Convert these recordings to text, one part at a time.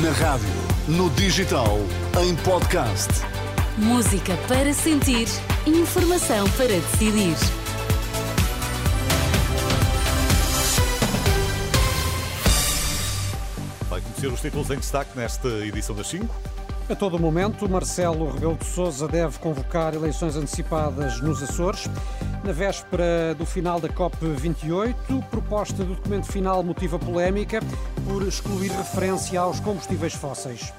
Na rádio, no digital, em podcast. Música para sentir, informação para decidir. Vai conhecer os títulos em destaque nesta edição das 5. A todo momento, Marcelo Rebelo de Sousa deve convocar eleições antecipadas nos Açores. Na véspera do final da COP28, proposta do documento final motiva polémica por excluir referência aos combustíveis fósseis.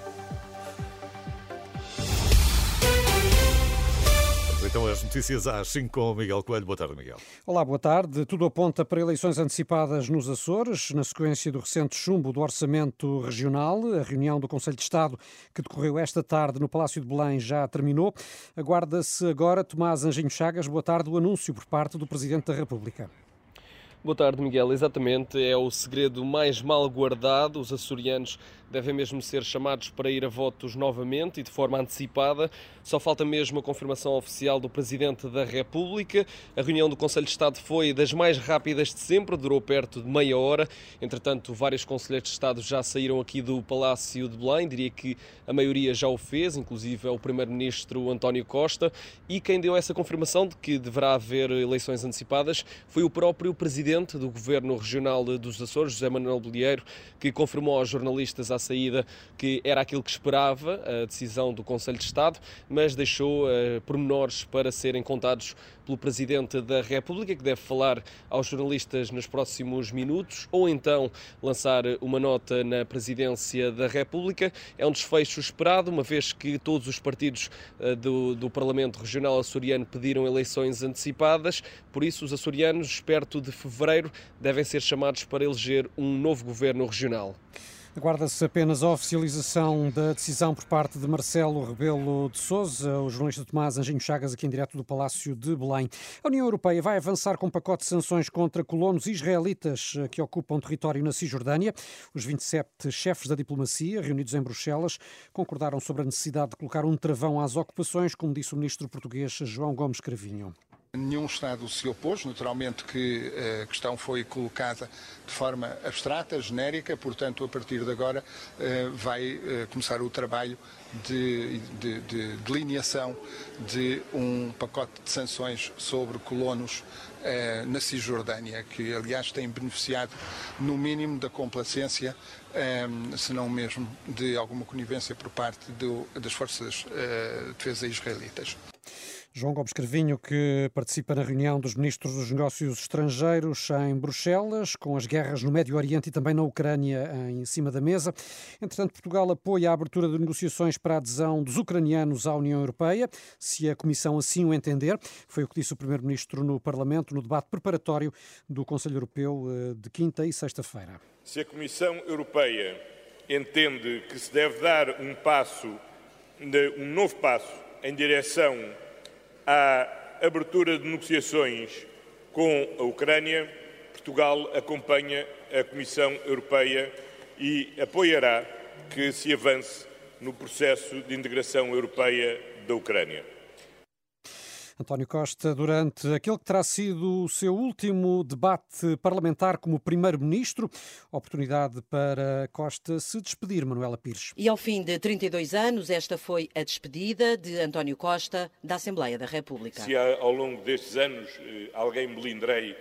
Então as notícias às 5 com o Miguel Coelho. Boa tarde, Miguel. Olá, boa tarde. Tudo aponta para eleições antecipadas nos Açores, na sequência do recente chumbo do Orçamento Regional. A reunião do Conselho de Estado, que decorreu esta tarde no Palácio de Belém, já terminou. Aguarda-se agora, Tomás Anjinho Chagas, boa tarde, o anúncio por parte do Presidente da República. Boa tarde, Miguel. Exatamente, é o segredo mais mal guardado. Os açorianos devem mesmo ser chamados para ir a votos novamente e de forma antecipada. Só falta mesmo a confirmação oficial do Presidente da República. A reunião do Conselho de Estado foi das mais rápidas de sempre, durou perto de meia hora. Entretanto, vários conselheiros de Estado já saíram aqui do Palácio de Belém. Diria que a maioria já o fez, inclusive é o Primeiro-Ministro António Costa. E quem deu essa confirmação de que deverá haver eleições antecipadas foi o próprio Presidente do Governo Regional dos Açores, José Manuel Bolieiro, que confirmou aos jornalistas à saída que era aquilo que esperava, a decisão do Conselho de Estado, mas deixou uh, pormenores para serem contados pelo Presidente da República, que deve falar aos jornalistas nos próximos minutos, ou então lançar uma nota na Presidência da República. É um desfecho esperado, uma vez que todos os partidos uh, do, do Parlamento Regional Açoriano pediram eleições antecipadas, por isso os açorianos, perto de fevereiro, devem ser chamados para eleger um novo governo regional. Aguarda-se apenas a oficialização da decisão por parte de Marcelo Rebelo de Sousa, o jornalista Tomás Anjinho Chagas, aqui em direto do Palácio de Belém. A União Europeia vai avançar com um pacote de sanções contra colonos israelitas que ocupam território na Cisjordânia. Os 27 chefes da diplomacia, reunidos em Bruxelas, concordaram sobre a necessidade de colocar um travão às ocupações, como disse o ministro português João Gomes Cravinho. Nenhum Estado se opôs, naturalmente que a questão foi colocada de forma abstrata, genérica, portanto, a partir de agora vai começar o trabalho de, de, de delineação de um pacote de sanções sobre colonos na Cisjordânia, que aliás tem beneficiado no mínimo da complacência, se não mesmo de alguma conivência por parte do, das forças de defesa israelitas. João Gomes Carvinho, que participa na reunião dos ministros dos negócios estrangeiros em Bruxelas, com as guerras no Médio Oriente e também na Ucrânia em cima da mesa. Entretanto, Portugal apoia a abertura de negociações para a adesão dos ucranianos à União Europeia, se a Comissão assim o entender. Foi o que disse o Primeiro-Ministro no Parlamento, no debate preparatório do Conselho Europeu de quinta e sexta-feira. Se a Comissão Europeia entende que se deve dar um passo, um novo passo em direção à abertura de negociações com a Ucrânia, Portugal acompanha a Comissão Europeia e apoiará que se avance no processo de integração europeia da Ucrânia. António Costa, durante aquele que terá sido o seu último debate parlamentar como Primeiro-Ministro, oportunidade para Costa se despedir, Manuela Pires. E ao fim de 32 anos, esta foi a despedida de António Costa da Assembleia da República. Se ao longo destes anos alguém me melindrei,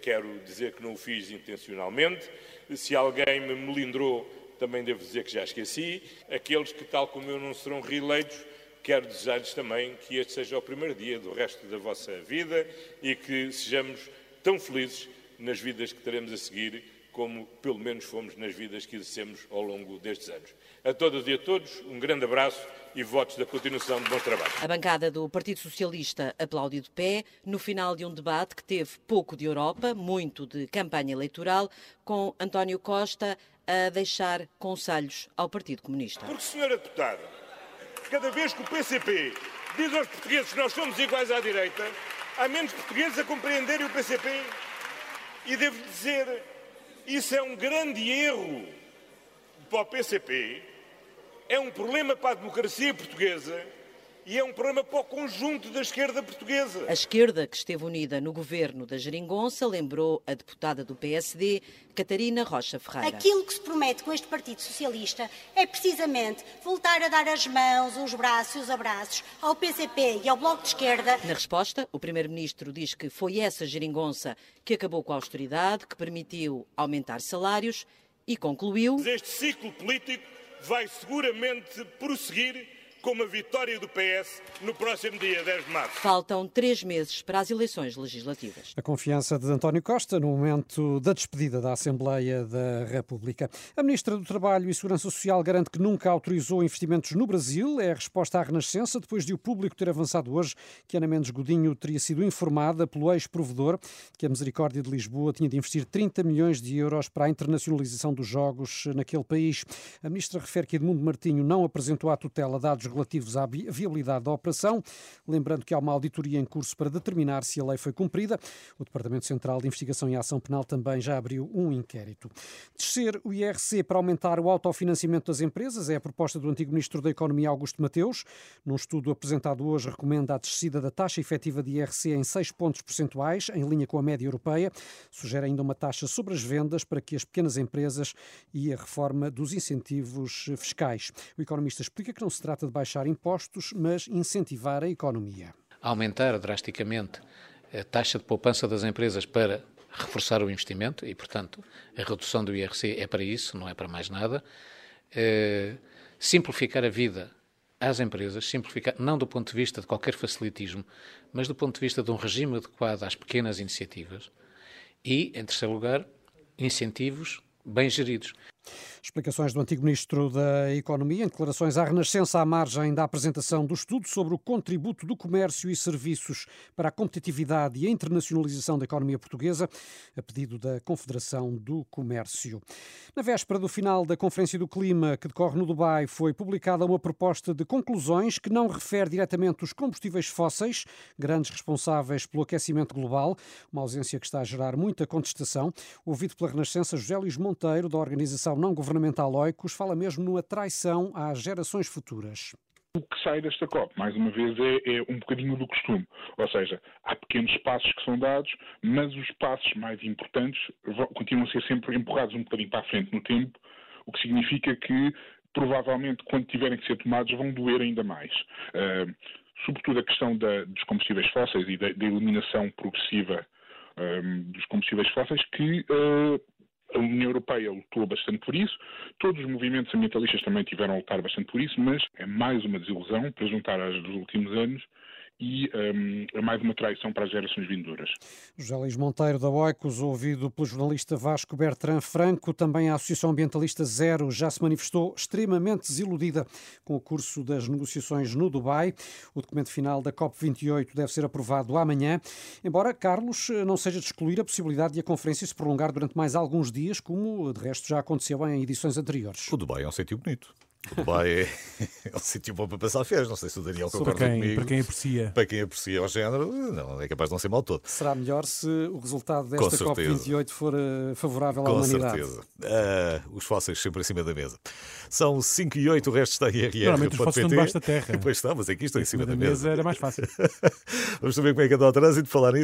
quero dizer que não o fiz intencionalmente. Se alguém me melindrou, também devo dizer que já esqueci. Aqueles que, tal como eu, não serão reeleitos, quero desejar-lhes também que este seja o primeiro dia do resto da vossa vida e que sejamos tão felizes nas vidas que teremos a seguir como pelo menos fomos nas vidas que exercemos ao longo destes anos. A todas e a todos, um grande abraço e votos da continuação de bons trabalhos. A bancada do Partido Socialista aplaudiu de pé no final de um debate que teve pouco de Europa, muito de campanha eleitoral, com António Costa a deixar conselhos ao Partido Comunista. Porque, senhora deputada, cada vez que o PCP diz aos portugueses que nós somos iguais à direita, há menos portugueses a compreenderem o PCP. E devo dizer, isso é um grande erro para o PCP, é um problema para a democracia portuguesa e é um problema para o conjunto da esquerda portuguesa. A esquerda, que esteve unida no governo da Geringonça, lembrou a deputada do PSD, Catarina Rocha Ferreira. Aquilo que se promete com este Partido Socialista é precisamente voltar a dar as mãos, os braços e os abraços ao PCP e ao Bloco de Esquerda. Na resposta, o Primeiro-Ministro diz que foi essa Geringonça que acabou com a austeridade, que permitiu aumentar salários e concluiu. Este ciclo político vai seguramente prosseguir com uma vitória do PS no próximo dia 10 de março. Faltam três meses para as eleições legislativas. A confiança de António Costa no momento da despedida da Assembleia da República. A Ministra do Trabalho e Segurança Social garante que nunca autorizou investimentos no Brasil. É a resposta à Renascença, depois de o público ter avançado hoje que Ana Mendes Godinho teria sido informada pelo ex-provedor que a Misericórdia de Lisboa tinha de investir 30 milhões de euros para a internacionalização dos jogos naquele país. A Ministra refere que Edmundo Martinho não apresentou à tutela dados relativos à viabilidade da operação, lembrando que há uma auditoria em curso para determinar se a lei foi cumprida. O Departamento Central de Investigação e Ação Penal também já abriu um inquérito. Descer o IRC para aumentar o autofinanciamento das empresas é a proposta do antigo Ministro da Economia, Augusto Mateus. Num estudo apresentado hoje, recomenda a descida da taxa efetiva de IRC em 6 pontos percentuais, em linha com a média europeia. Sugere ainda uma taxa sobre as vendas para que as pequenas empresas e a reforma dos incentivos fiscais. O economista explica que não se trata de baixar impostos, mas incentivar a economia. Aumentar drasticamente a taxa de poupança das empresas para reforçar o investimento e, portanto, a redução do IRC é para isso, não é para mais nada. É, simplificar a vida às empresas, simplificar, não do ponto de vista de qualquer facilitismo, mas do ponto de vista de um regime adequado às pequenas iniciativas. E, em terceiro lugar, incentivos bem geridos. Explicações do antigo Ministro da Economia em declarações à Renascença à margem da apresentação do estudo sobre o contributo do comércio e serviços para a competitividade e a internacionalização da economia portuguesa, a pedido da Confederação do Comércio. Na véspera do final da Conferência do Clima, que decorre no Dubai, foi publicada uma proposta de conclusões que não refere diretamente os combustíveis fósseis, grandes responsáveis pelo aquecimento global, uma ausência que está a gerar muita contestação. Ouvido pela Renascença, José Luís Monteiro, da organização não governamental Oicos fala mesmo numa traição às gerações futuras. O que sai desta COP, mais uma vez, é, é, um bocadinho do costume. Ou seja, há pequenos passos que são dados, mas os passos mais importantes continuam a ser sempre empurrados um bocadinho para a frente no tempo, o que significa que, provavelmente, quando tiverem que ser tomados, vão doer ainda mais. Uh, sobretudo a questão da, dos combustíveis fósseis e da, da eliminação progressiva dos combustíveis fósseis, que uh, a União Europeia lutou bastante por isso, todos os movimentos ambientalistas também tiveram a lutar bastante por isso, mas é mais uma desilusão para juntar às dos últimos anos e um, é mais uma traição para as gerações vindouras. José Luís Monteiro da Oicos, ouvido pelo jornalista Vasco Bertrand Franco, também a Associação Ambientalista Zero já se manifestou extremamente desiludida com o curso das negociações no Dubai. O documento final da COP28 deve ser aprovado amanhã, embora, Carlos, não seja de excluir a possibilidade de a conferência se prolongar durante mais alguns dias, como de resto já aconteceu em edições anteriores. O Dubai é um sítio bonito. Dubai é, é um sítio bom para passar férias. Não sei se o Daniel concorda quem, comigo. Para quem aprecia. Para quem aprecia o género, não, é capaz de não ser mal todo. Será melhor se o resultado desta COP28 for uh, favorável Com à humanidade. Com certeza. Uh, os fósseis sempre em cima da mesa. São 5 e 8, o resto está em RR. Normalmente os fósseis estão debaixo da terra. Pois está, mas aqui estão em cima, da, da mesa. era mais fácil. Vamos saber como é que anda o trânsito, falar nisso.